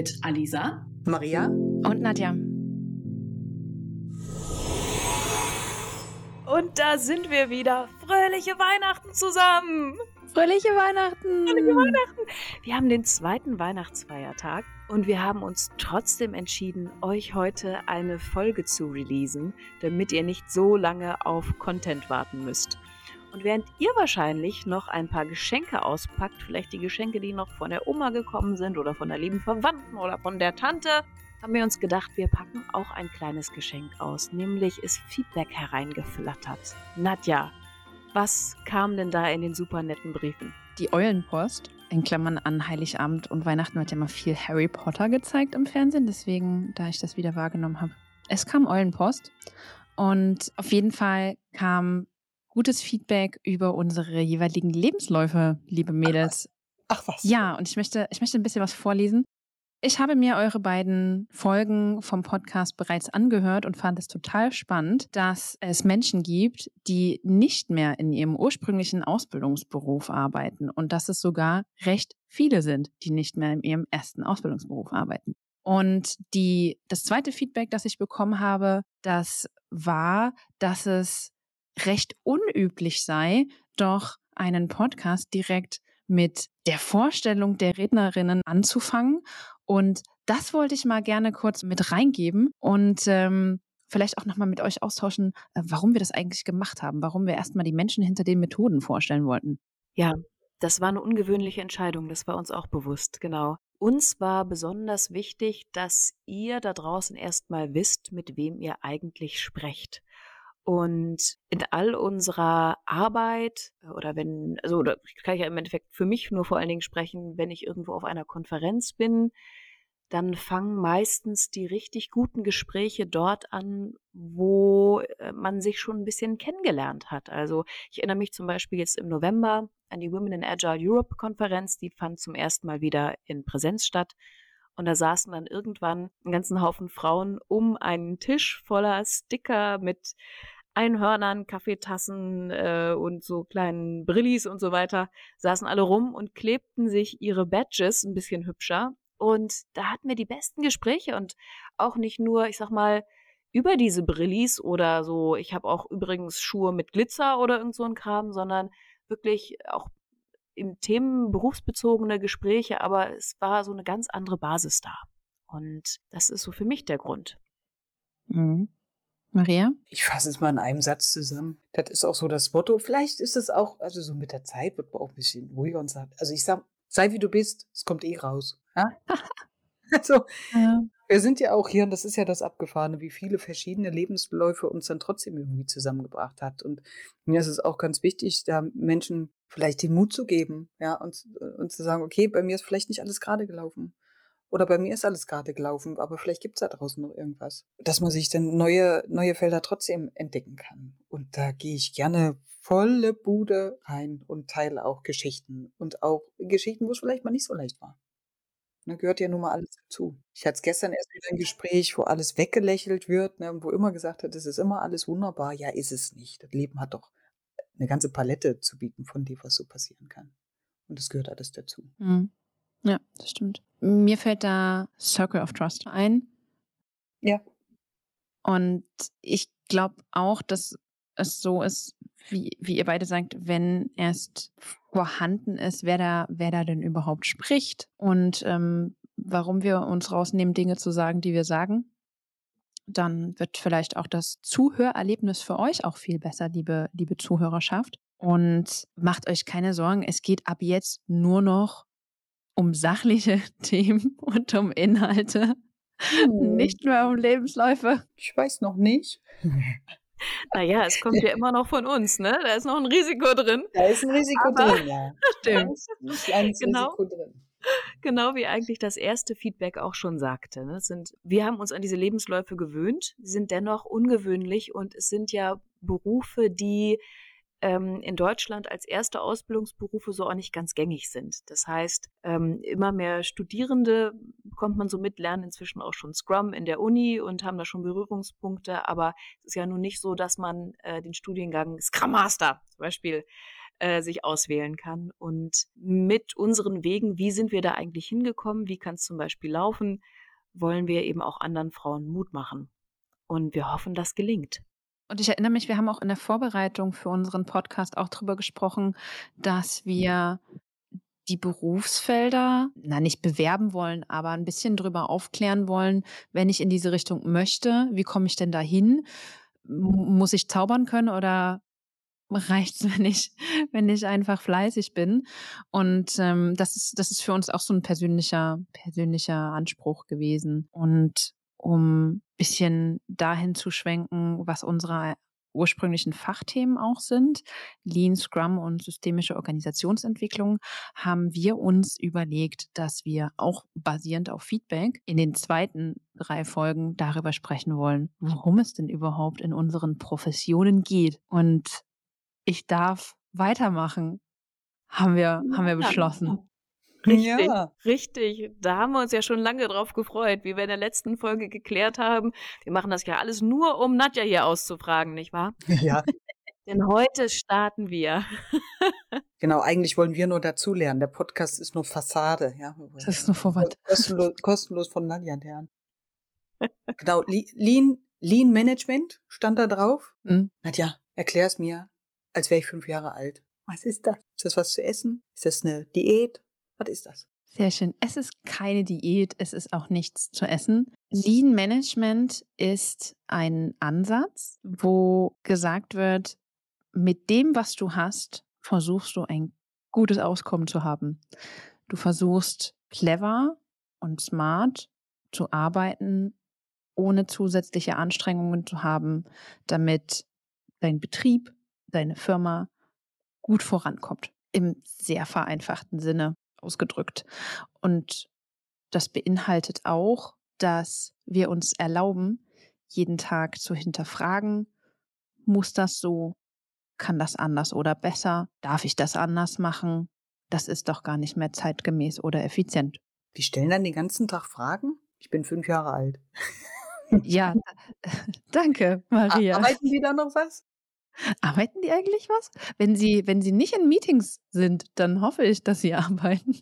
mit Alisa. Maria? Und Nadja. Und da sind wir wieder. Fröhliche Weihnachten zusammen. Fröhliche Weihnachten! Fröhliche Weihnachten. Wir haben den zweiten Weihnachtsfeiertag und wir haben uns trotzdem entschieden, euch heute eine Folge zu releasen, damit ihr nicht so lange auf Content warten müsst. Und während ihr wahrscheinlich noch ein paar Geschenke auspackt, vielleicht die Geschenke, die noch von der Oma gekommen sind oder von der lieben Verwandten oder von der Tante, haben wir uns gedacht, wir packen auch ein kleines Geschenk aus. Nämlich ist Feedback hereingeflattert. Nadja, was kam denn da in den super netten Briefen? Die Eulenpost, in Klammern an Heiligabend und Weihnachten wird ja mal viel Harry Potter gezeigt im Fernsehen, deswegen, da ich das wieder wahrgenommen habe. Es kam Eulenpost und auf jeden Fall kam gutes Feedback über unsere jeweiligen Lebensläufe, liebe Mädels. Ach was. Ja, und ich möchte, ich möchte ein bisschen was vorlesen. Ich habe mir eure beiden Folgen vom Podcast bereits angehört und fand es total spannend, dass es Menschen gibt, die nicht mehr in ihrem ursprünglichen Ausbildungsberuf arbeiten und dass es sogar recht viele sind, die nicht mehr in ihrem ersten Ausbildungsberuf arbeiten. Und die, das zweite Feedback, das ich bekommen habe, das war, dass es recht unüblich sei, doch einen Podcast direkt mit der Vorstellung der Rednerinnen anzufangen. Und das wollte ich mal gerne kurz mit reingeben und ähm, vielleicht auch nochmal mit euch austauschen, äh, warum wir das eigentlich gemacht haben, warum wir erstmal die Menschen hinter den Methoden vorstellen wollten. Ja, das war eine ungewöhnliche Entscheidung, das war uns auch bewusst, genau. Uns war besonders wichtig, dass ihr da draußen erstmal wisst, mit wem ihr eigentlich sprecht. Und in all unserer Arbeit äh, oder wenn, also oder kann ich ja im Endeffekt für mich nur vor allen Dingen sprechen, wenn ich irgendwo auf einer Konferenz bin, dann fangen meistens die richtig guten Gespräche dort an, wo äh, man sich schon ein bisschen kennengelernt hat. Also ich erinnere mich zum Beispiel jetzt im November an die Women in Agile Europe Konferenz, die fand zum ersten Mal wieder in Präsenz statt. Und da saßen dann irgendwann einen ganzen Haufen Frauen um einen Tisch voller Sticker mit Einhörnern, Kaffeetassen äh, und so kleinen Brillis und so weiter, saßen alle rum und klebten sich ihre Badges ein bisschen hübscher. Und da hatten wir die besten Gespräche und auch nicht nur, ich sag mal, über diese Brillis oder so, ich habe auch übrigens Schuhe mit Glitzer oder irgend so ein Kram, sondern wirklich auch im Themen berufsbezogene Gespräche, aber es war so eine ganz andere Basis da. Und das ist so für mich der Grund. Mhm. Maria? Ich fasse es mal in einem Satz zusammen. Das ist auch so das Motto. Vielleicht ist es auch, also so mit der Zeit wird man auch ein bisschen ruhiger und sagt, also ich sag, sei wie du bist, es kommt eh raus. Ja? also, Ja. wir sind ja auch hier, und das ist ja das Abgefahrene, wie viele verschiedene Lebensläufe uns dann trotzdem irgendwie zusammengebracht hat. Und mir ist es auch ganz wichtig, da Menschen vielleicht den Mut zu geben, ja, und, und zu sagen, okay, bei mir ist vielleicht nicht alles gerade gelaufen. Oder bei mir ist alles gerade gelaufen, aber vielleicht gibt's da draußen noch irgendwas. Dass man sich dann neue, neue Felder trotzdem entdecken kann. Und da gehe ich gerne volle Bude rein und teile auch Geschichten. Und auch Geschichten, wo es vielleicht mal nicht so leicht war. Da gehört ja nun mal alles dazu. Ich hatte gestern erst wieder ein Gespräch, wo alles weggelächelt wird, ne, wo immer gesagt hat, es ist immer alles wunderbar. Ja, ist es nicht. Das Leben hat doch eine ganze Palette zu bieten von dem, was so passieren kann. Und das gehört alles dazu. Mhm. Ja, das stimmt. Mir fällt da Circle of Trust ein. Ja. Und ich glaube auch, dass es so ist, wie, wie ihr beide sagt, wenn erst vorhanden ist, wer da, wer da denn überhaupt spricht und ähm, warum wir uns rausnehmen, Dinge zu sagen, die wir sagen, dann wird vielleicht auch das Zuhörerlebnis für euch auch viel besser, liebe, liebe Zuhörerschaft. Und macht euch keine Sorgen, es geht ab jetzt nur noch um sachliche Themen und um Inhalte, Hm. nicht mehr um Lebensläufe. Ich weiß noch nicht. Naja, es kommt ja immer noch von uns, ne? Da ist noch ein Risiko drin. Da ist ein Risiko Aber- drin, ja. Stimmt. Da ist ein Genau. Risiko drin. Genau wie eigentlich das erste Feedback auch schon sagte. Ne? Sind, wir haben uns an diese Lebensläufe gewöhnt, sind dennoch ungewöhnlich und es sind ja Berufe, die ähm, in Deutschland als erste Ausbildungsberufe so auch nicht ganz gängig sind. Das heißt, ähm, immer mehr Studierende bekommt man so mit, lernen inzwischen auch schon Scrum in der Uni und haben da schon Berührungspunkte, aber es ist ja nun nicht so, dass man äh, den Studiengang Scrum Master zum Beispiel äh, sich auswählen kann. Und mit unseren Wegen, wie sind wir da eigentlich hingekommen, wie kann es zum Beispiel laufen, wollen wir eben auch anderen Frauen Mut machen. Und wir hoffen, das gelingt. Und ich erinnere mich, wir haben auch in der Vorbereitung für unseren Podcast auch darüber gesprochen, dass wir die Berufsfelder, na nicht bewerben wollen, aber ein bisschen drüber aufklären wollen, wenn ich in diese Richtung möchte, wie komme ich denn dahin? Muss ich zaubern können oder reicht es, wenn ich, wenn ich einfach fleißig bin? Und ähm, das ist, das ist für uns auch so ein persönlicher, persönlicher Anspruch gewesen. Und um ein bisschen dahin zu schwenken, was unsere ursprünglichen Fachthemen auch sind, Lean, Scrum und systemische Organisationsentwicklung, haben wir uns überlegt, dass wir auch basierend auf Feedback in den zweiten drei Folgen darüber sprechen wollen, worum es denn überhaupt in unseren Professionen geht. Und ich darf weitermachen, haben wir, haben wir beschlossen. Richtig, ja. richtig. Da haben wir uns ja schon lange drauf gefreut, wie wir in der letzten Folge geklärt haben. Wir machen das ja alles nur, um Nadja hier auszufragen, nicht wahr? Ja. Denn heute starten wir. genau, eigentlich wollen wir nur dazulernen. Der Podcast ist nur Fassade. Ja. Das ist nur Vorwand. Kostenlos, kostenlos von Nadja lernen. genau, Lean, Lean Management stand da drauf. Mhm. Nadja, erklär es mir, als wäre ich fünf Jahre alt. Was ist das? Ist das was zu essen? Ist das eine Diät? Was ist das? Sehr schön. Es ist keine Diät, es ist auch nichts zu essen. Lean Management ist ein Ansatz, wo gesagt wird, mit dem, was du hast, versuchst du ein gutes Auskommen zu haben. Du versuchst clever und smart zu arbeiten, ohne zusätzliche Anstrengungen zu haben, damit dein Betrieb, deine Firma gut vorankommt. Im sehr vereinfachten Sinne ausgedrückt. Und das beinhaltet auch, dass wir uns erlauben, jeden Tag zu hinterfragen, muss das so, kann das anders oder besser, darf ich das anders machen, das ist doch gar nicht mehr zeitgemäß oder effizient. Die stellen dann den ganzen Tag Fragen? Ich bin fünf Jahre alt. Ja, danke, Maria. Arbeiten die da noch was? Arbeiten die eigentlich was? Wenn sie, wenn sie nicht in Meetings sind, dann hoffe ich, dass sie arbeiten.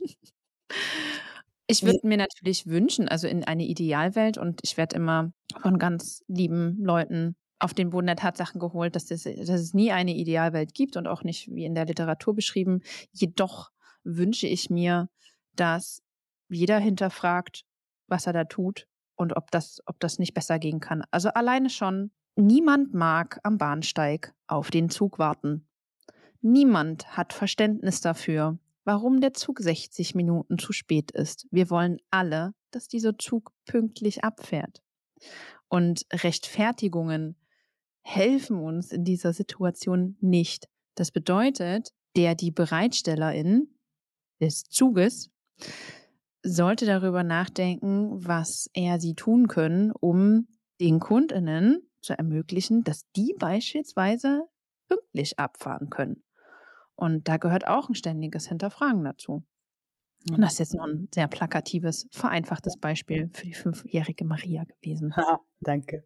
Ich würde mir natürlich wünschen, also in eine Idealwelt, und ich werde immer von ganz lieben Leuten auf den Boden der Tatsachen geholt, dass es, dass es nie eine Idealwelt gibt und auch nicht wie in der Literatur beschrieben. Jedoch wünsche ich mir, dass jeder hinterfragt, was er da tut und ob das, ob das nicht besser gehen kann. Also alleine schon Niemand mag am Bahnsteig auf den Zug warten. Niemand hat Verständnis dafür, warum der Zug 60 Minuten zu spät ist. Wir wollen alle, dass dieser Zug pünktlich abfährt. Und Rechtfertigungen helfen uns in dieser Situation nicht. Das bedeutet, der die Bereitstellerin des Zuges sollte darüber nachdenken, was er sie tun können, um den Kundinnen zu ermöglichen, dass die beispielsweise pünktlich abfahren können. Und da gehört auch ein ständiges Hinterfragen dazu. Und das ist jetzt noch ein sehr plakatives, vereinfachtes Beispiel für die fünfjährige Maria gewesen. Ha, danke.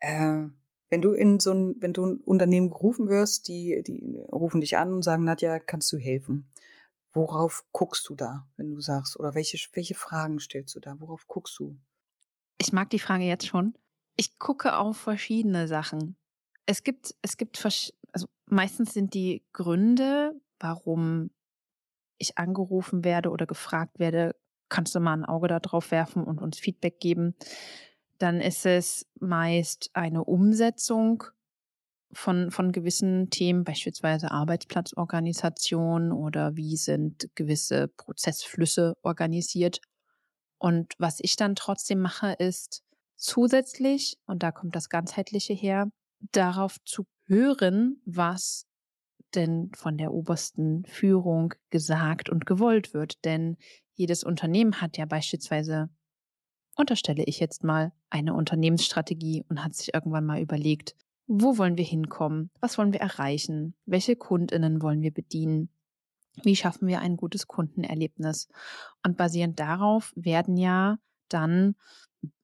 Äh, wenn du in so ein, wenn du ein Unternehmen gerufen wirst, die, die rufen dich an und sagen, Nadja, kannst du helfen? Worauf guckst du da, wenn du sagst, oder welche, welche Fragen stellst du da? Worauf guckst du? Ich mag die Frage jetzt schon, ich gucke auf verschiedene Sachen. Es gibt, es gibt, also meistens sind die Gründe, warum ich angerufen werde oder gefragt werde, kannst du mal ein Auge da drauf werfen und uns Feedback geben. Dann ist es meist eine Umsetzung von, von gewissen Themen, beispielsweise Arbeitsplatzorganisation oder wie sind gewisse Prozessflüsse organisiert. Und was ich dann trotzdem mache, ist, Zusätzlich, und da kommt das Ganzheitliche her, darauf zu hören, was denn von der obersten Führung gesagt und gewollt wird. Denn jedes Unternehmen hat ja beispielsweise, unterstelle ich jetzt mal, eine Unternehmensstrategie und hat sich irgendwann mal überlegt, wo wollen wir hinkommen? Was wollen wir erreichen? Welche Kundinnen wollen wir bedienen? Wie schaffen wir ein gutes Kundenerlebnis? Und basierend darauf werden ja dann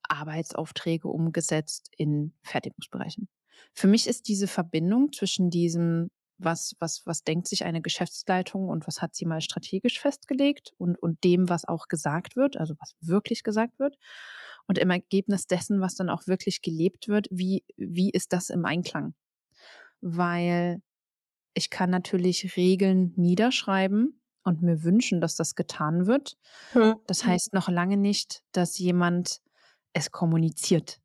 Arbeitsaufträge umgesetzt in Fertigungsbereichen. Für mich ist diese Verbindung zwischen diesem was, was, was denkt sich eine Geschäftsleitung und was hat sie mal strategisch festgelegt und, und dem, was auch gesagt wird, also was wirklich gesagt wird. Und im Ergebnis dessen, was dann auch wirklich gelebt wird, wie, wie ist das im Einklang? Weil ich kann natürlich Regeln niederschreiben und mir wünschen, dass das getan wird. Das heißt noch lange nicht, dass jemand es kommuniziert.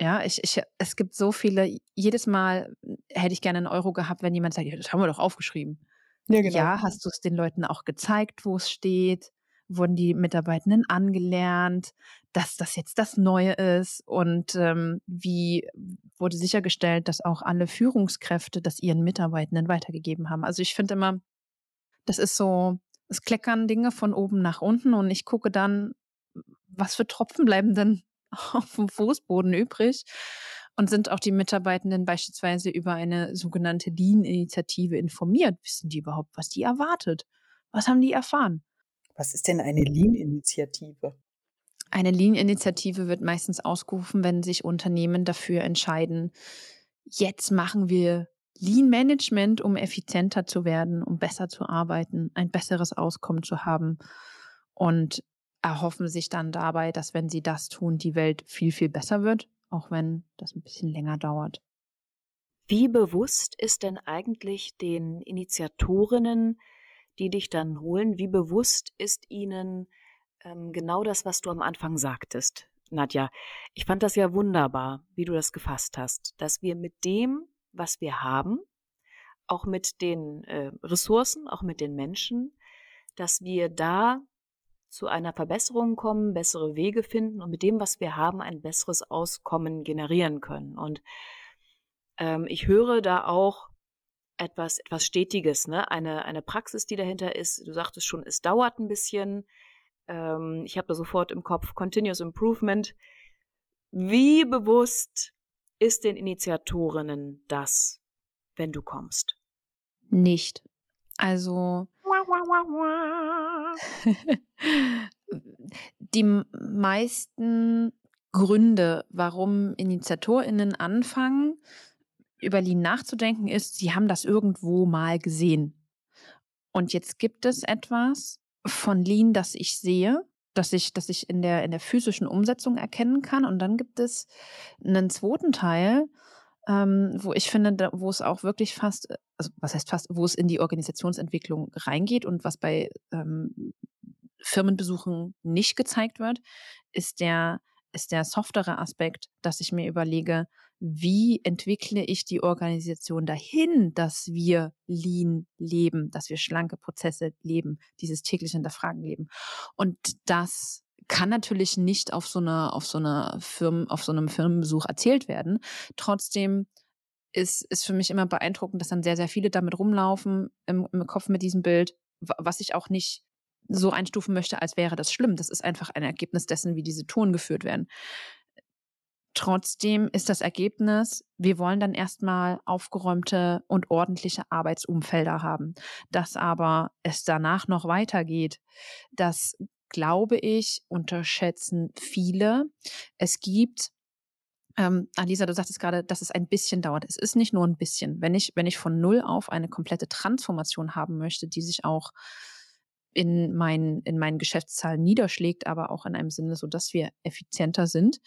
Ja, ich, ich, es gibt so viele, jedes Mal hätte ich gerne einen Euro gehabt, wenn jemand sagt, ja, das haben wir doch aufgeschrieben. Ja, genau. ja hast du es den Leuten auch gezeigt, wo es steht? Wurden die Mitarbeitenden angelernt, dass das jetzt das Neue ist? Und ähm, wie wurde sichergestellt, dass auch alle Führungskräfte das ihren Mitarbeitenden weitergegeben haben? Also ich finde immer, das ist so, es kleckern Dinge von oben nach unten und ich gucke dann, was für Tropfen bleiben denn auf dem Fußboden übrig? Und sind auch die Mitarbeitenden beispielsweise über eine sogenannte Lean-Initiative informiert? Wissen die überhaupt, was die erwartet? Was haben die erfahren? Was ist denn eine Lean-Initiative? Eine Lean-Initiative wird meistens ausgerufen, wenn sich Unternehmen dafür entscheiden, jetzt machen wir Lean Management, um effizienter zu werden, um besser zu arbeiten, ein besseres Auskommen zu haben und erhoffen sich dann dabei, dass wenn sie das tun, die Welt viel, viel besser wird, auch wenn das ein bisschen länger dauert. Wie bewusst ist denn eigentlich den Initiatorinnen, die dich dann holen, wie bewusst ist ihnen ähm, genau das, was du am Anfang sagtest, Nadja? Ich fand das ja wunderbar, wie du das gefasst hast, dass wir mit dem, was wir haben, auch mit den äh, Ressourcen, auch mit den Menschen, dass wir da zu einer Verbesserung kommen, bessere Wege finden und mit dem, was wir haben, ein besseres Auskommen generieren können. Und ähm, ich höre da auch etwas, etwas Stetiges, ne? Eine, eine Praxis, die dahinter ist. Du sagtest schon, es dauert ein bisschen. Ähm, ich habe da sofort im Kopf Continuous Improvement. Wie bewusst ist den Initiatorinnen das, wenn du kommst? Nicht. Also die meisten Gründe, warum Initiatorinnen anfangen, über Lean nachzudenken, ist, sie haben das irgendwo mal gesehen. Und jetzt gibt es etwas von Lean, das ich sehe, dass ich, dass ich in der, in der physischen Umsetzung erkennen kann. Und dann gibt es einen zweiten Teil, ähm, wo ich finde, da, wo es auch wirklich fast, also was heißt fast, wo es in die Organisationsentwicklung reingeht und was bei ähm, Firmenbesuchen nicht gezeigt wird, ist der, ist der softere Aspekt, dass ich mir überlege, wie entwickle ich die Organisation dahin, dass wir lean leben, dass wir schlanke Prozesse leben, dieses tägliche Hinterfragen leben. Und das kann natürlich nicht auf so einer, auf so einer Firmen, auf so einem Firmenbesuch erzählt werden. Trotzdem ist, ist für mich immer beeindruckend, dass dann sehr, sehr viele damit rumlaufen im, im Kopf mit diesem Bild, was ich auch nicht so einstufen möchte, als wäre das schlimm. Das ist einfach ein Ergebnis dessen, wie diese Touren geführt werden. Trotzdem ist das Ergebnis, wir wollen dann erstmal aufgeräumte und ordentliche Arbeitsumfelder haben. Dass aber es danach noch weitergeht, das glaube ich, unterschätzen viele. Es gibt ähm, Alisa, du sagtest gerade, dass es ein bisschen dauert. Es ist nicht nur ein bisschen. Wenn ich, wenn ich von null auf eine komplette Transformation haben möchte, die sich auch in meinen, in meinen Geschäftszahlen niederschlägt, aber auch in einem Sinne, so dass wir effizienter sind.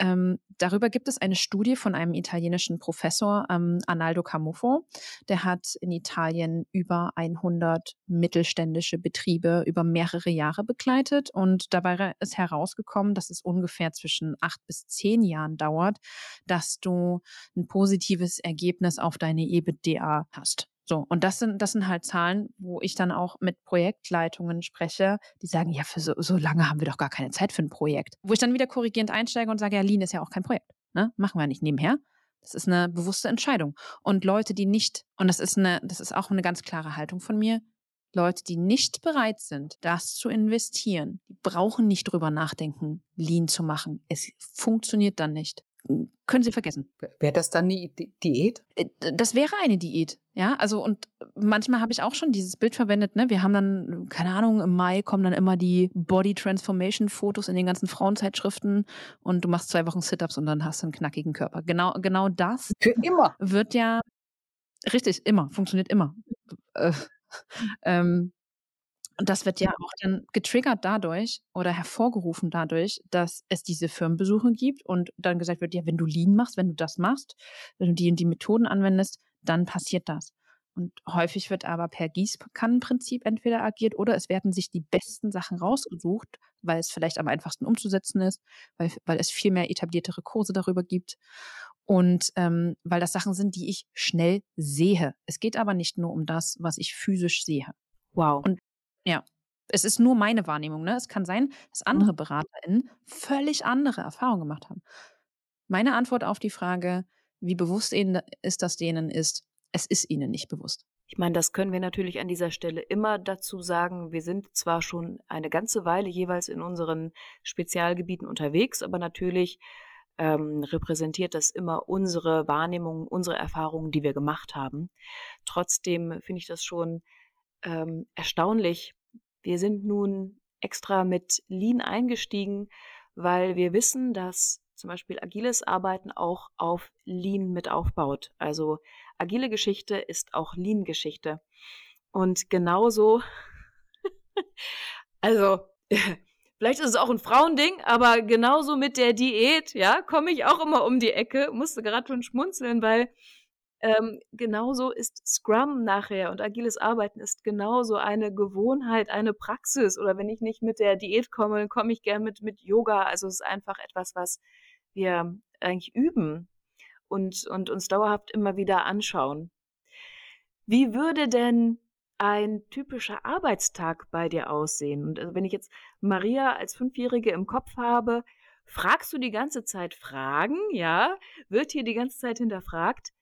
Ähm, darüber gibt es eine Studie von einem italienischen Professor, ähm, Arnaldo Camufo. Der hat in Italien über 100 mittelständische Betriebe über mehrere Jahre begleitet und dabei ist herausgekommen, dass es ungefähr zwischen acht bis zehn Jahren dauert, dass du ein positives Ergebnis auf deine EBITDA hast. So, und das sind, das sind halt Zahlen, wo ich dann auch mit Projektleitungen spreche, die sagen, ja, für so, so lange haben wir doch gar keine Zeit für ein Projekt. Wo ich dann wieder korrigierend einsteige und sage, ja, Lean ist ja auch kein Projekt. Ne? Machen wir nicht nebenher. Das ist eine bewusste Entscheidung. Und Leute, die nicht, und das ist eine, das ist auch eine ganz klare Haltung von mir, Leute, die nicht bereit sind, das zu investieren, die brauchen nicht drüber nachdenken, Lean zu machen. Es funktioniert dann nicht können Sie vergessen. Wäre das dann eine Diät? Äh, das wäre eine Diät, ja. Also und manchmal habe ich auch schon dieses Bild verwendet. Ne, wir haben dann keine Ahnung im Mai kommen dann immer die Body Transformation Fotos in den ganzen Frauenzeitschriften und du machst zwei Wochen Sit-ups und dann hast du einen knackigen Körper. Genau, genau das. Für immer. Wird ja Richtig, immer, funktioniert immer. Äh, ähm, und das wird ja auch dann getriggert dadurch oder hervorgerufen dadurch, dass es diese Firmenbesuche gibt und dann gesagt wird, ja, wenn du Lean machst, wenn du das machst, wenn du die und die Methoden anwendest, dann passiert das. Und häufig wird aber per Gießkannenprinzip entweder agiert oder es werden sich die besten Sachen rausgesucht, weil es vielleicht am einfachsten umzusetzen ist, weil, weil es viel mehr etabliertere Kurse darüber gibt und ähm, weil das Sachen sind, die ich schnell sehe. Es geht aber nicht nur um das, was ich physisch sehe. Wow. Und ja, es ist nur meine Wahrnehmung. Ne? Es kann sein, dass andere mhm. BeraterInnen völlig andere Erfahrungen gemacht haben. Meine Antwort auf die Frage, wie bewusst ihnen ist das denen ist, es ist ihnen nicht bewusst. Ich meine, das können wir natürlich an dieser Stelle immer dazu sagen. Wir sind zwar schon eine ganze Weile jeweils in unseren Spezialgebieten unterwegs, aber natürlich ähm, repräsentiert das immer unsere Wahrnehmung, unsere Erfahrungen, die wir gemacht haben. Trotzdem finde ich das schon ähm, erstaunlich. Wir sind nun extra mit Lean eingestiegen, weil wir wissen, dass zum Beispiel agiles Arbeiten auch auf Lean mit aufbaut. Also agile Geschichte ist auch Lean-Geschichte. Und genauso, also vielleicht ist es auch ein Frauending, aber genauso mit der Diät, ja, komme ich auch immer um die Ecke, musste gerade schon schmunzeln, weil ähm, genauso ist Scrum nachher und agiles Arbeiten ist genauso eine Gewohnheit, eine Praxis. Oder wenn ich nicht mit der Diät komme, dann komme ich gern mit, mit Yoga. Also es ist einfach etwas, was wir eigentlich üben und, und uns dauerhaft immer wieder anschauen. Wie würde denn ein typischer Arbeitstag bei dir aussehen? Und also wenn ich jetzt Maria als Fünfjährige im Kopf habe, fragst du die ganze Zeit Fragen, ja? Wird hier die ganze Zeit hinterfragt?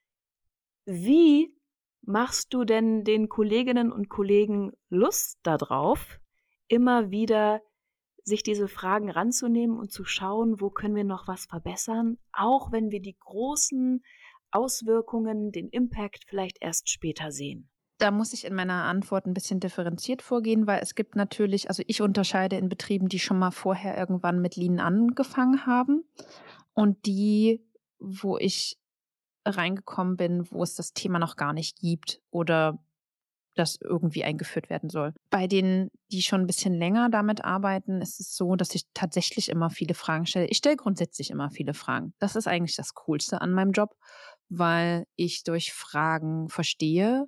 Wie machst du denn den Kolleginnen und Kollegen Lust darauf, immer wieder sich diese Fragen ranzunehmen und zu schauen, wo können wir noch was verbessern, auch wenn wir die großen Auswirkungen, den Impact vielleicht erst später sehen? Da muss ich in meiner Antwort ein bisschen differenziert vorgehen, weil es gibt natürlich, also ich unterscheide in Betrieben, die schon mal vorher irgendwann mit Lean angefangen haben und die, wo ich reingekommen bin, wo es das Thema noch gar nicht gibt oder das irgendwie eingeführt werden soll. Bei denen, die schon ein bisschen länger damit arbeiten, ist es so, dass ich tatsächlich immer viele Fragen stelle. Ich stelle grundsätzlich immer viele Fragen. Das ist eigentlich das Coolste an meinem Job, weil ich durch Fragen verstehe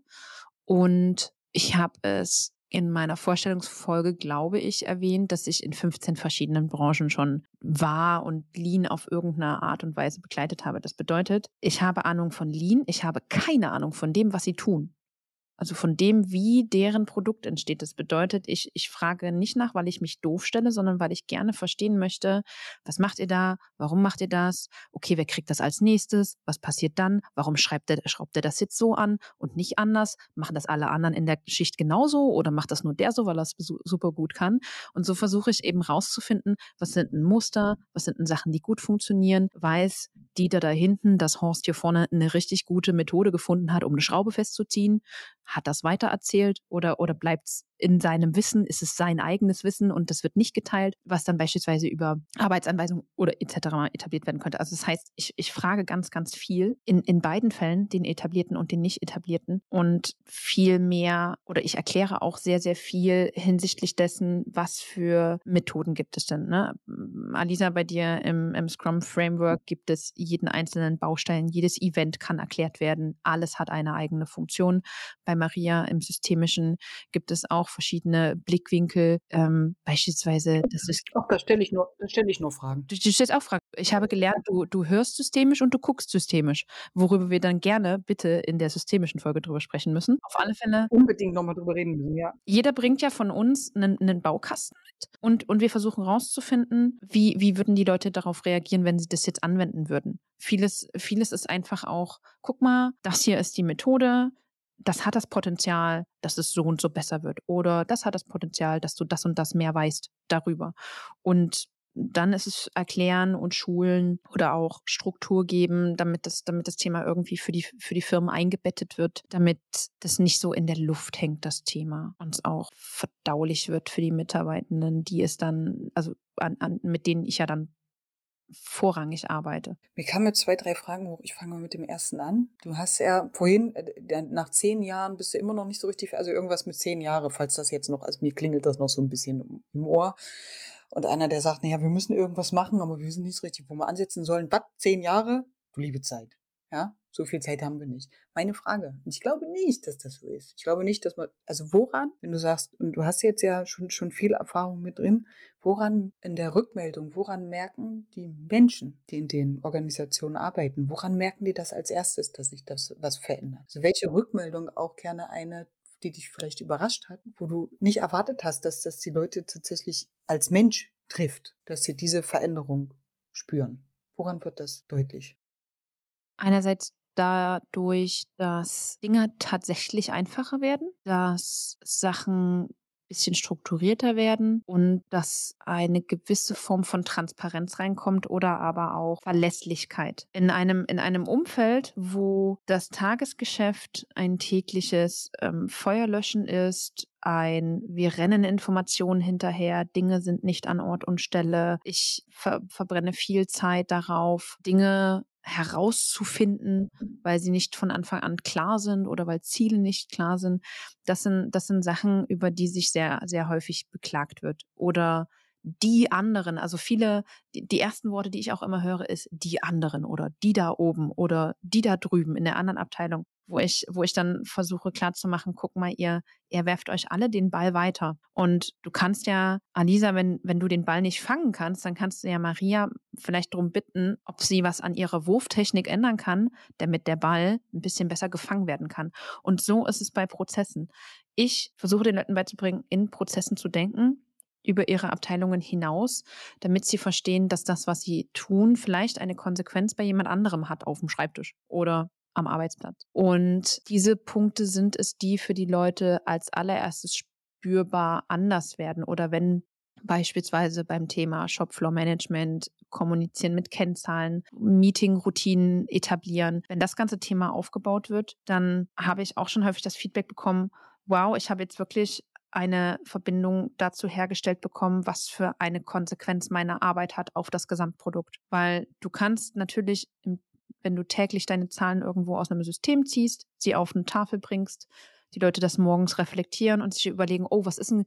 und ich habe es in meiner Vorstellungsfolge, glaube ich, erwähnt, dass ich in 15 verschiedenen Branchen schon war und Lean auf irgendeine Art und Weise begleitet habe. Das bedeutet, ich habe Ahnung von Lean, ich habe keine Ahnung von dem, was sie tun. Also von dem, wie deren Produkt entsteht. Das bedeutet, ich, ich frage nicht nach, weil ich mich doof stelle, sondern weil ich gerne verstehen möchte, was macht ihr da? Warum macht ihr das? Okay, wer kriegt das als nächstes? Was passiert dann? Warum schreibt der, schraubt der das jetzt so an und nicht anders? Machen das alle anderen in der Schicht genauso oder macht das nur der so, weil er es super gut kann? Und so versuche ich eben rauszufinden, was sind ein Muster, was sind denn Sachen, die gut funktionieren, weiß die da da hinten, dass Horst hier vorne eine richtig gute Methode gefunden hat, um eine Schraube festzuziehen hat das weitererzählt oder, oder bleibt es in seinem Wissen? Ist es sein eigenes Wissen und das wird nicht geteilt, was dann beispielsweise über Arbeitsanweisungen oder etc. etabliert werden könnte? Also das heißt, ich, ich frage ganz, ganz viel in, in beiden Fällen, den etablierten und den nicht etablierten und viel mehr oder ich erkläre auch sehr, sehr viel hinsichtlich dessen, was für Methoden gibt es denn. Ne? Alisa, bei dir im, im Scrum Framework gibt es jeden einzelnen Baustein, jedes Event kann erklärt werden, alles hat eine eigene Funktion. Bei Maria im Systemischen gibt es auch verschiedene Blickwinkel, ähm, beispielsweise, das ist. Ach, da stelle ich nur, da stelle ich nur Fragen. Du, du stellst auch Fragen. Ich habe gelernt, du, du hörst systemisch und du guckst systemisch, worüber wir dann gerne bitte in der systemischen Folge drüber sprechen müssen. Auf alle Fälle. Unbedingt nochmal drüber reden müssen, ja. Jeder bringt ja von uns einen, einen Baukasten mit und, und wir versuchen rauszufinden, wie, wie würden die Leute darauf reagieren, wenn sie das jetzt anwenden würden. Vieles, vieles ist einfach auch, guck mal, das hier ist die Methode, das hat das Potenzial, dass es so und so besser wird. Oder das hat das Potenzial, dass du das und das mehr weißt darüber. Und dann ist es erklären und schulen oder auch Struktur geben, damit das, damit das Thema irgendwie für die, für die Firmen eingebettet wird, damit das nicht so in der Luft hängt, das Thema, und es auch verdaulich wird für die Mitarbeitenden, die es dann, also an, an, mit denen ich ja dann vorrangig arbeite. Mir kamen jetzt zwei, drei Fragen hoch. Ich fange mal mit dem ersten an. Du hast ja vorhin, äh, nach zehn Jahren bist du immer noch nicht so richtig, also irgendwas mit zehn Jahre, falls das jetzt noch, also mir klingelt das noch so ein bisschen im Ohr. Und einer, der sagt, naja, wir müssen irgendwas machen, aber wir wissen nicht so richtig, wo wir ansetzen sollen. Was? Zehn Jahre? Du liebe Zeit. Ja, so viel Zeit haben wir nicht. Meine Frage. Ich glaube nicht, dass das so ist. Ich glaube nicht, dass man, also woran, wenn du sagst, und du hast jetzt ja schon, schon viel Erfahrung mit drin, woran in der Rückmeldung, woran merken die Menschen, die in den Organisationen arbeiten, woran merken die das als erstes, dass sich das was verändert? Also welche Rückmeldung auch gerne eine die dich vielleicht überrascht hat, wo du nicht erwartet hast, dass das die Leute tatsächlich als Mensch trifft, dass sie diese Veränderung spüren. Woran wird das deutlich? Einerseits dadurch, dass Dinge tatsächlich einfacher werden, dass Sachen bisschen strukturierter werden und dass eine gewisse Form von Transparenz reinkommt oder aber auch Verlässlichkeit. In einem, in einem Umfeld, wo das Tagesgeschäft ein tägliches ähm, Feuerlöschen ist, ein, wir rennen Informationen hinterher, Dinge sind nicht an Ort und Stelle, ich ver verbrenne viel Zeit darauf, Dinge herauszufinden, weil sie nicht von Anfang an klar sind oder weil Ziele nicht klar sind. Das sind, das sind Sachen, über die sich sehr, sehr häufig beklagt wird. Oder die anderen, also viele, die, die ersten Worte, die ich auch immer höre, ist die anderen oder die da oben oder die da drüben in der anderen Abteilung wo ich, wo ich dann versuche klarzumachen, guck mal, ihr, ihr werft euch alle den Ball weiter. Und du kannst ja, Alisa, wenn, wenn du den Ball nicht fangen kannst, dann kannst du ja Maria vielleicht darum bitten, ob sie was an ihrer Wurftechnik ändern kann, damit der Ball ein bisschen besser gefangen werden kann. Und so ist es bei Prozessen. Ich versuche den Leuten beizubringen, in Prozessen zu denken, über ihre Abteilungen hinaus, damit sie verstehen, dass das, was sie tun, vielleicht eine Konsequenz bei jemand anderem hat auf dem Schreibtisch oder am Arbeitsplatz. Und diese Punkte sind es, die für die Leute als allererstes spürbar anders werden oder wenn beispielsweise beim Thema Shopfloor Management, kommunizieren mit Kennzahlen, Meeting-Routinen etablieren. Wenn das ganze Thema aufgebaut wird, dann habe ich auch schon häufig das Feedback bekommen, wow, ich habe jetzt wirklich eine Verbindung dazu hergestellt bekommen, was für eine Konsequenz meine Arbeit hat auf das Gesamtprodukt. Weil du kannst natürlich im wenn du täglich deine Zahlen irgendwo aus einem System ziehst, sie auf eine Tafel bringst, die Leute das morgens reflektieren und sich überlegen, oh, was ist denn,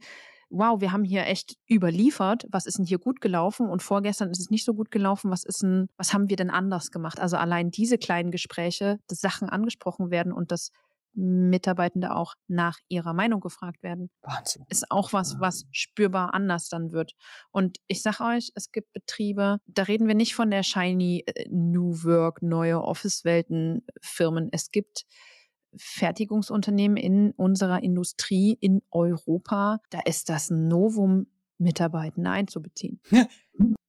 wow, wir haben hier echt überliefert, was ist denn hier gut gelaufen und vorgestern ist es nicht so gut gelaufen, was ist denn, was haben wir denn anders gemacht? Also allein diese kleinen Gespräche, dass Sachen angesprochen werden und das Mitarbeitende auch nach ihrer Meinung gefragt werden. Wahnsinn. Ist auch was, was spürbar anders dann wird. Und ich sage euch, es gibt Betriebe, da reden wir nicht von der shiny äh, New Work, neue Office-Welten Firmen. Es gibt Fertigungsunternehmen in unserer Industrie in Europa, da ist das Novum, Mitarbeitende einzubeziehen.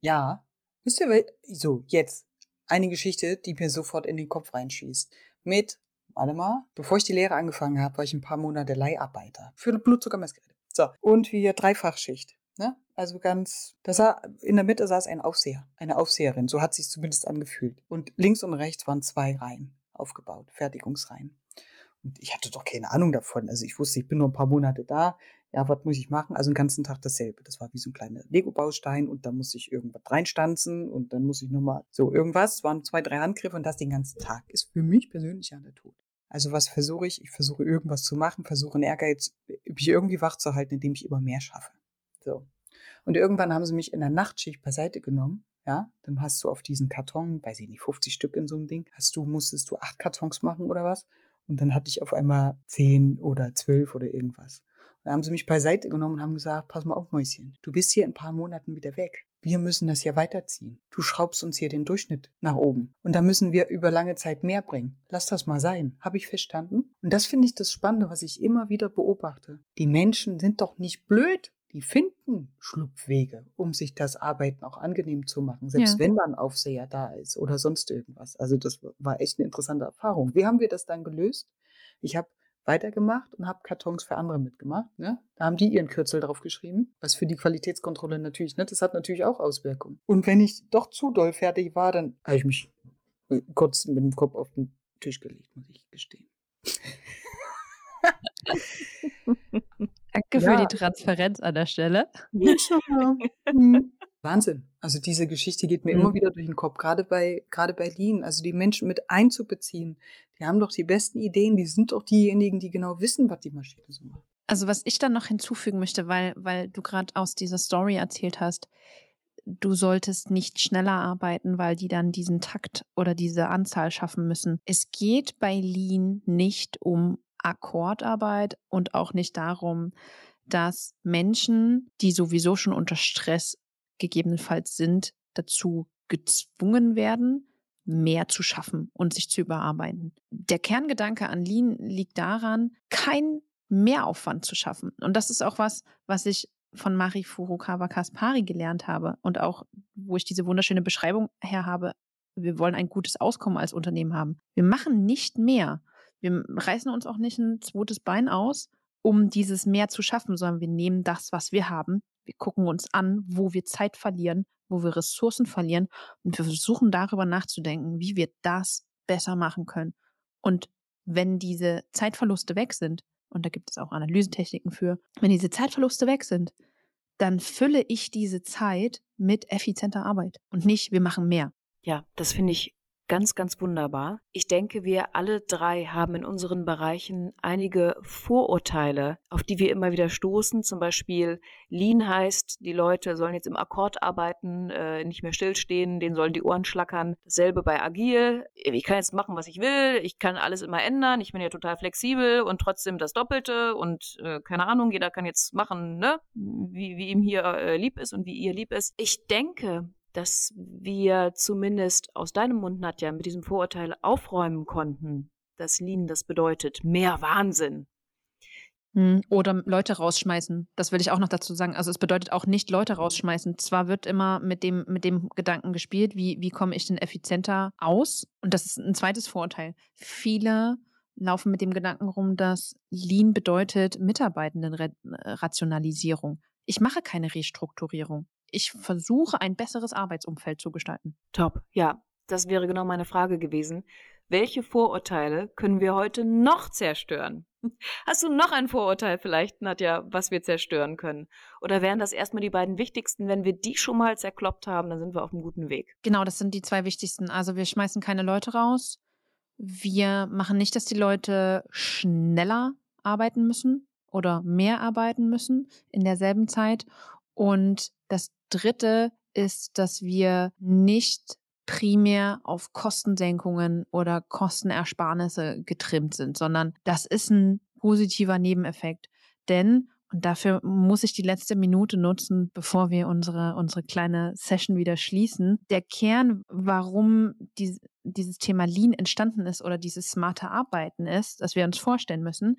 Ja. Wisst ihr, so, jetzt eine Geschichte, die mir sofort in den Kopf reinschießt. Mit warte mal, bevor ich die Lehre angefangen habe, war ich ein paar Monate Leiharbeiter für Blutzuckermessgeräte. So, und wir Dreifachschicht. Ne? Also ganz, da sah, in der Mitte saß ein Aufseher, eine Aufseherin, so hat sich zumindest angefühlt. Und links und rechts waren zwei Reihen aufgebaut, Fertigungsreihen. Und ich hatte doch keine Ahnung davon. Also ich wusste, ich bin nur ein paar Monate da. Ja, was muss ich machen? Also den ganzen Tag dasselbe. Das war wie so ein kleiner Lego-Baustein und da muss ich irgendwas reinstanzen und dann muss ich nochmal so irgendwas. Es waren zwei, drei Handgriffe und das den ganzen Tag. Ist für mich persönlich ja der Tod. Also was versuche ich? Ich versuche irgendwas zu machen, versuche einen Ehrgeiz, mich irgendwie wach zu halten, indem ich immer mehr schaffe. So. Und irgendwann haben sie mich in der Nachtschicht beiseite genommen. Ja, dann hast du auf diesen Karton, weiß ich nicht, 50 Stück in so einem Ding, hast du, musstest du acht Kartons machen oder was? Und dann hatte ich auf einmal zehn oder zwölf oder irgendwas. Dann haben sie mich beiseite genommen und haben gesagt, pass mal auf, Mäuschen, du bist hier in ein paar Monaten wieder weg. Wir müssen das hier weiterziehen. Du schraubst uns hier den Durchschnitt nach oben. Und da müssen wir über lange Zeit mehr bringen. Lass das mal sein. Habe ich verstanden? Und das finde ich das Spannende, was ich immer wieder beobachte. Die Menschen sind doch nicht blöd. Die finden Schlupfwege, um sich das Arbeiten auch angenehm zu machen, selbst ja. wenn dann Aufseher da ist oder sonst irgendwas. Also das war echt eine interessante Erfahrung. Wie haben wir das dann gelöst? Ich habe weitergemacht und habe Kartons für andere mitgemacht. Ne? Da haben die ihren Kürzel drauf geschrieben, was für die Qualitätskontrolle natürlich, ne? das hat natürlich auch Auswirkungen. Und wenn ich doch zu doll fertig war, dann habe ich mich äh, kurz mit dem Kopf auf den Tisch gelegt, muss ich gestehen. Danke ja. für die Transparenz an der Stelle. Mhm. Wahnsinn. Also diese Geschichte geht mir Mhm. immer wieder durch den Kopf, gerade bei, gerade bei Lean, also die Menschen mit einzubeziehen. Die haben doch die besten Ideen, die sind doch diejenigen, die genau wissen, was die Maschine so macht. Also was ich dann noch hinzufügen möchte, weil, weil du gerade aus dieser Story erzählt hast, du solltest nicht schneller arbeiten, weil die dann diesen Takt oder diese Anzahl schaffen müssen. Es geht bei Lean nicht um Akkordarbeit und auch nicht darum, dass Menschen, die sowieso schon unter Stress gegebenenfalls sind, dazu gezwungen werden, mehr zu schaffen und sich zu überarbeiten. Der Kerngedanke an Lean liegt daran, kein Mehraufwand zu schaffen. Und das ist auch was, was ich von Mari Furukawa Kaspari gelernt habe und auch, wo ich diese wunderschöne Beschreibung her habe. Wir wollen ein gutes Auskommen als Unternehmen haben. Wir machen nicht mehr. Wir reißen uns auch nicht ein zweites Bein aus, um dieses mehr zu schaffen, sondern wir nehmen das, was wir haben. Wir gucken uns an, wo wir Zeit verlieren, wo wir Ressourcen verlieren und wir versuchen darüber nachzudenken, wie wir das besser machen können. Und wenn diese Zeitverluste weg sind, und da gibt es auch Analysentechniken für, wenn diese Zeitverluste weg sind, dann fülle ich diese Zeit mit effizienter Arbeit und nicht, wir machen mehr. Ja, das finde ich ganz, ganz wunderbar. Ich denke, wir alle drei haben in unseren Bereichen einige Vorurteile, auf die wir immer wieder stoßen. Zum Beispiel Lean heißt, die Leute sollen jetzt im Akkord arbeiten, äh, nicht mehr stillstehen, denen sollen die Ohren schlackern. Dasselbe bei Agil. Ich kann jetzt machen, was ich will. Ich kann alles immer ändern. Ich bin ja total flexibel und trotzdem das Doppelte und äh, keine Ahnung, jeder kann jetzt machen, ne, wie, wie ihm hier äh, lieb ist und wie ihr lieb ist. Ich denke, dass wir zumindest aus deinem Mund, Nadja, mit diesem Vorurteil aufräumen konnten, dass Lean das bedeutet. Mehr Wahnsinn. Hm, Oder Leute rausschmeißen. Das will ich auch noch dazu sagen. Also es bedeutet auch nicht Leute rausschmeißen. Zwar wird immer mit dem, mit dem Gedanken gespielt, wie, wie komme ich denn effizienter aus? Und das ist ein zweites Vorurteil. Viele laufen mit dem Gedanken rum, dass Lean bedeutet Mitarbeitendenrationalisierung. Ich mache keine Restrukturierung. Ich versuche, ein besseres Arbeitsumfeld zu gestalten. Top. Ja, das wäre genau meine Frage gewesen. Welche Vorurteile können wir heute noch zerstören? Hast du noch ein Vorurteil vielleicht, Nadja, was wir zerstören können? Oder wären das erstmal die beiden wichtigsten? Wenn wir die schon mal zerkloppt haben, dann sind wir auf einem guten Weg. Genau, das sind die zwei wichtigsten. Also wir schmeißen keine Leute raus. Wir machen nicht, dass die Leute schneller arbeiten müssen oder mehr arbeiten müssen in derselben Zeit. Und das Dritte ist, dass wir nicht primär auf Kostensenkungen oder Kostenersparnisse getrimmt sind, sondern das ist ein positiver Nebeneffekt. Denn, und dafür muss ich die letzte Minute nutzen, bevor wir unsere, unsere kleine Session wieder schließen, der Kern, warum die, dieses Thema Lean entstanden ist oder dieses smarte Arbeiten ist, dass wir uns vorstellen müssen,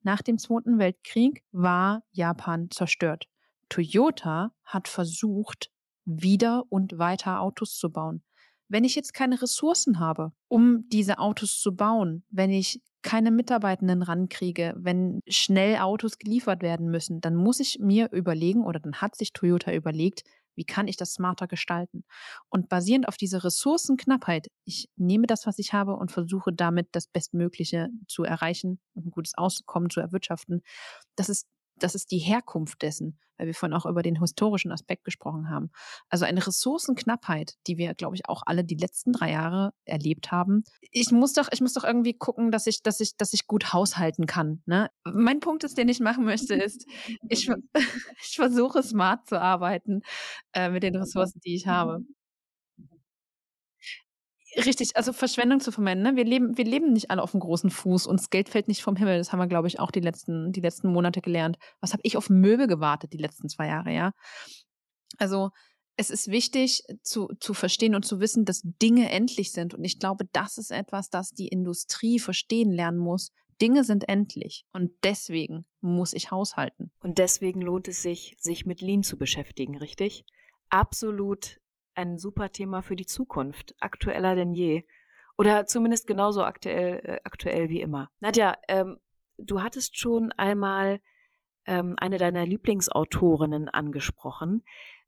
nach dem Zweiten Weltkrieg war Japan zerstört. Toyota hat versucht, wieder und weiter Autos zu bauen. Wenn ich jetzt keine Ressourcen habe, um diese Autos zu bauen, wenn ich keine Mitarbeitenden rankriege, wenn schnell Autos geliefert werden müssen, dann muss ich mir überlegen oder dann hat sich Toyota überlegt, wie kann ich das smarter gestalten? Und basierend auf dieser Ressourcenknappheit, ich nehme das, was ich habe und versuche damit das Bestmögliche zu erreichen und ein gutes Auskommen zu erwirtschaften. Das ist das ist die Herkunft dessen, weil wir vorhin auch über den historischen Aspekt gesprochen haben. Also eine Ressourcenknappheit, die wir, glaube ich, auch alle die letzten drei Jahre erlebt haben. Ich muss doch, ich muss doch irgendwie gucken, dass ich, dass ich, dass ich gut haushalten kann. Ne? Mein Punkt ist, den ich machen möchte, ist, ich, ich versuche smart zu arbeiten äh, mit den Ressourcen, die ich habe. Richtig, also Verschwendung zu vermeiden. Ne? Wir, leben, wir leben nicht alle auf dem großen Fuß und das Geld fällt nicht vom Himmel. Das haben wir, glaube ich, auch die letzten, die letzten Monate gelernt. Was habe ich auf Möbel gewartet die letzten zwei Jahre, ja? Also es ist wichtig zu, zu verstehen und zu wissen, dass Dinge endlich sind. Und ich glaube, das ist etwas, das die Industrie verstehen lernen muss. Dinge sind endlich und deswegen muss ich haushalten. Und deswegen lohnt es sich, sich mit Lean zu beschäftigen, richtig? Absolut ein super Thema für die Zukunft, aktueller denn je. Oder zumindest genauso aktuell, äh, aktuell wie immer. Nadja, ähm, du hattest schon einmal ähm, eine deiner Lieblingsautorinnen angesprochen.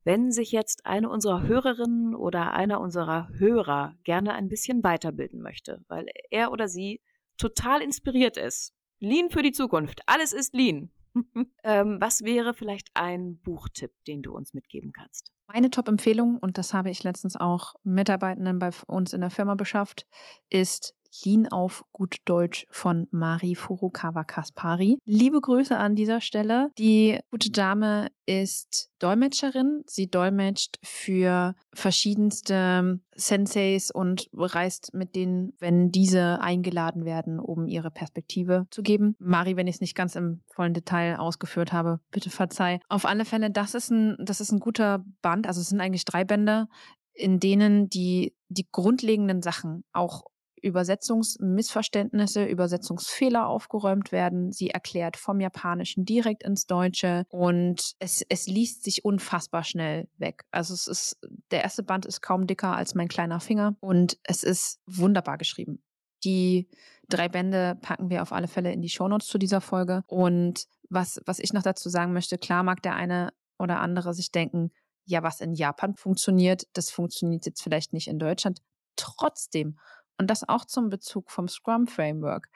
Wenn sich jetzt eine unserer Hörerinnen oder einer unserer Hörer gerne ein bisschen weiterbilden möchte, weil er oder sie total inspiriert ist. Lean für die Zukunft. Alles ist Lean. ähm, was wäre vielleicht ein Buchtipp, den du uns mitgeben kannst? Meine Top-Empfehlung, und das habe ich letztens auch Mitarbeitenden bei uns in der Firma beschafft, ist Lean auf gut Deutsch von Mari Furukawa Kaspari. Liebe Grüße an dieser Stelle. Die gute Dame ist Dolmetscherin. Sie dolmetscht für verschiedenste Senseis und reist mit denen, wenn diese eingeladen werden, um ihre Perspektive zu geben. Mari, wenn ich es nicht ganz im vollen Detail ausgeführt habe, bitte verzeih. Auf alle Fälle, das ist ein, das ist ein guter Band. Also es sind eigentlich drei Bände in denen die, die grundlegenden Sachen auch Übersetzungsmissverständnisse, Übersetzungsfehler aufgeräumt werden. Sie erklärt vom Japanischen direkt ins Deutsche und es, es liest sich unfassbar schnell weg. Also es ist, der erste Band ist kaum dicker als mein kleiner Finger und es ist wunderbar geschrieben. Die drei Bände packen wir auf alle Fälle in die Shownotes zu dieser Folge. Und was, was ich noch dazu sagen möchte, klar mag der eine oder andere sich denken, ja, was in Japan funktioniert, das funktioniert jetzt vielleicht nicht in Deutschland. Trotzdem und das auch zum Bezug vom Scrum Framework.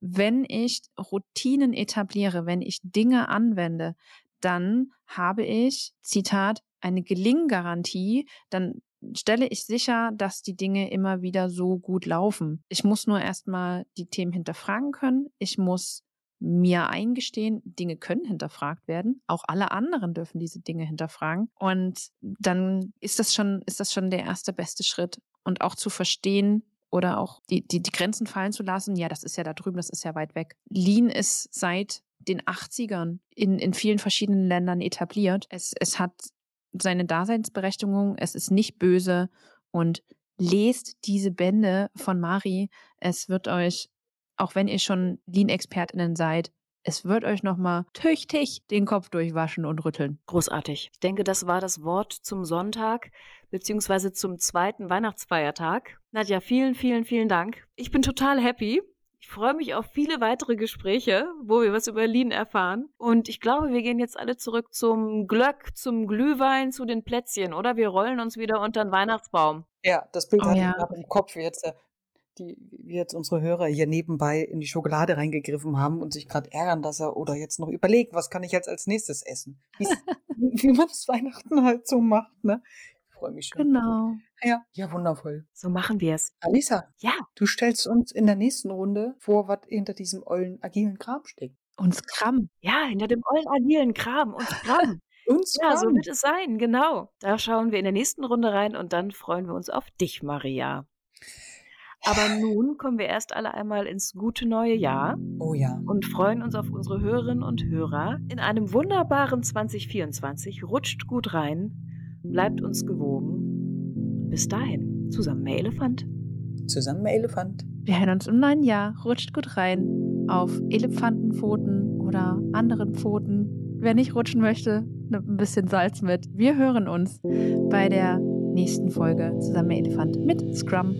Wenn ich Routinen etabliere, wenn ich Dinge anwende, dann habe ich, Zitat, eine Gelinggarantie, dann stelle ich sicher, dass die Dinge immer wieder so gut laufen. Ich muss nur erstmal die Themen hinterfragen können. Ich muss mir eingestehen, Dinge können hinterfragt werden. Auch alle anderen dürfen diese Dinge hinterfragen. Und dann ist das schon, ist das schon der erste beste Schritt. Und auch zu verstehen, oder auch die, die, die Grenzen fallen zu lassen. Ja, das ist ja da drüben, das ist ja weit weg. Lean ist seit den 80ern in, in vielen verschiedenen Ländern etabliert. Es, es hat seine Daseinsberechtigung, es ist nicht böse und lest diese Bände von Mari. Es wird euch, auch wenn ihr schon Lean-ExpertInnen seid, es wird euch nochmal tüchtig den Kopf durchwaschen und rütteln. Großartig. Ich denke, das war das Wort zum Sonntag beziehungsweise zum zweiten Weihnachtsfeiertag. Nadja, vielen, vielen, vielen Dank. Ich bin total happy. Ich freue mich auf viele weitere Gespräche, wo wir was über Lean erfahren. Und ich glaube, wir gehen jetzt alle zurück zum Glöck, zum Glühwein, zu den Plätzchen, oder? Wir rollen uns wieder unter den Weihnachtsbaum. Ja, das Bild oh, hatte ja. ich gerade im Kopf, wie jetzt, die, wie jetzt unsere Hörer hier nebenbei in die Schokolade reingegriffen haben und sich gerade ärgern, dass er oder jetzt noch überlegt, was kann ich jetzt als nächstes essen? wie man es Weihnachten halt so macht, ne? Freue mich schon. Genau. Ja, ja, wundervoll. So machen wir es. Alisa. Ja. Du stellst uns in der nächsten Runde vor, was hinter diesem ollen agilen Kram steckt. Und Scrum. Ja, hinter dem ollen agilen Kram und Scrum. und Scrum. Ja, so wird es sein, genau. Da schauen wir in der nächsten Runde rein und dann freuen wir uns auf dich, Maria. Aber nun kommen wir erst alle einmal ins gute neue Jahr. Oh ja. Und freuen uns auf unsere Hörerinnen und Hörer. In einem wunderbaren 2024 rutscht gut rein bleibt uns gewogen. bis dahin, zusammen mehr Elefant. Zusammen mehr Elefant. Wir hören uns im neuen Jahr. Rutscht gut rein auf Elefantenpfoten oder anderen Pfoten. Wer nicht rutschen möchte, nimmt ein bisschen Salz mit. Wir hören uns bei der nächsten Folge zusammen mehr Elefant mit Scrum.